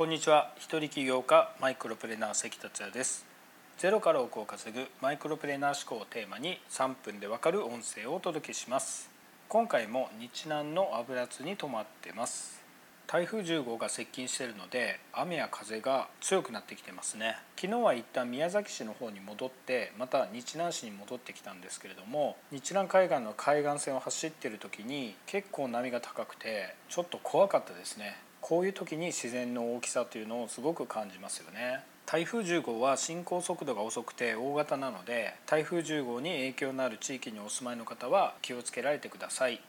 こんにちは。一人起業家マイクロプレーナー関達也です。ゼロから億を稼ぐマイクロプレーナー思考をテーマに3分でわかる音声をお届けします。今回も日南の油津に泊まってます。台風10号が接近しているので雨や風が強くなってきてますね。昨日は一旦宮崎市の方に戻ってまた日南市に戻ってきたんですけれども日南海岸の海岸線を走っている時に結構波が高くてちょっと怖かったですね。こういう時に自然の大きさというのをすごく感じますよね。台風10号は進行速度が遅くて大型なので台風10号に影響のある地域にお住まいの方は気をつけられてください。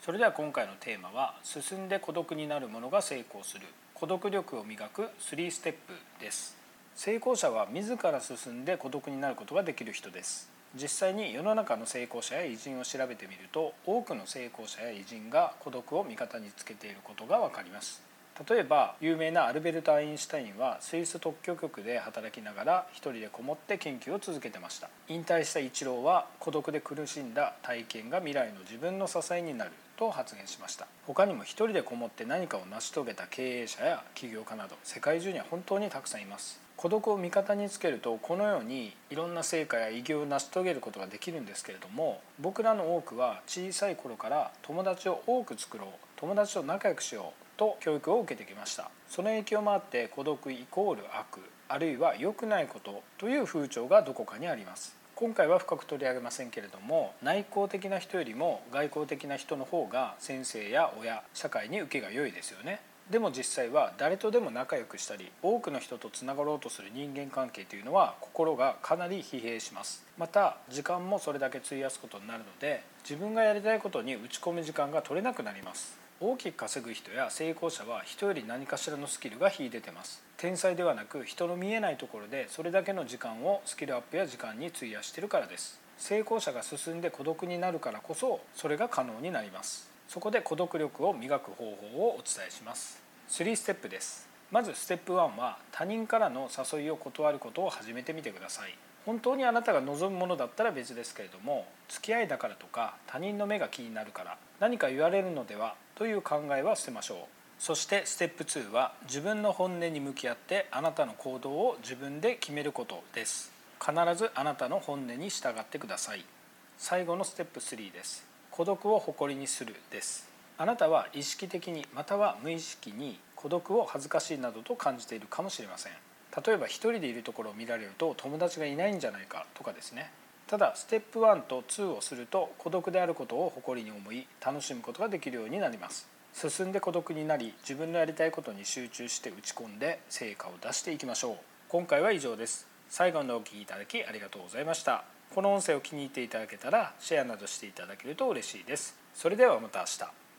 それでは今回のテーマは進んで孤独になるものが成功する。孤独力を磨く3ステップです。成功者は自ら進んで孤独になることができる人です。実際に世の中の成功者や偉人を調べてみると多くの成功者や偉人が孤独を味方につけていることが分かります。例えば有名なアルベルト・アインシュタインはスイス特許局で働きながら一人でこもって研究を続けてました。引退したイチローは孤独で苦しんだ体験が未来の自分の支えになると発言しました。他にも一人でこもって何かを成し遂げた経営者や起業家など世界中には本当にたくさんいます。孤独を味方につけるとこのようにいろんな成果や偉業を成し遂げることができるんですけれども僕らの多くは小さい頃から友達を多く作ろう友達と仲良くしようと教育を受けてきました。その影響もあって孤独イコール悪あるいは良くないことという風潮がどこかにあります。今回は深く取り上げませんけれども内向的な人よりも外向的な人の方が先生や親社会に受けが良いですよね。でも実際は誰とでも仲良くしたり多くの人とつながろうとする人間関係というのは心がかなり疲弊します。また時間もそれだけ費やすことになるので自分がやりたいことに打ち込む時間が取れなくなります。大きく稼ぐ人や成功者は人より何かしらのスキルが秀でてます。天才ではなく人の見えないところでそれだけの時間をスキルアップや時間に費やしてるからです。成功者が進んで孤独になるからこそそれが可能になります。そこで孤独力を磨く方法をお伝えします。3ステップです。まずステップ1は他人からの誘いを断ることを始めてみてください。本当にあなたが望むものだったら別ですけれども付き合いだからとか他人の目が気になるから何か言われるのではという考えは捨てましょう。そしてステップ2は自分の本音に向き合ってあなたの行動を自分で決めることです。必ずあなたの本音に従ってください。最後のステップ3です。孤独を誇りにするです。あなたは意識的にまたは無意識に孤独を恥ずかしいなどと感じているかもしれません。例えば一人でいるところを見られると友達がいないんじゃないかとかですね。ただステップ1と2をすると孤独であることを誇りに思い楽しむことができるようになります。進んで孤独になり自分のやりたいことに集中して打ち込んで成果を出していきましょう。今回は以上です。最後までお聴きいただきありがとうございました。この音声を気に入っていただけたらシェアなどしていただけると嬉しいです。それではまた明日。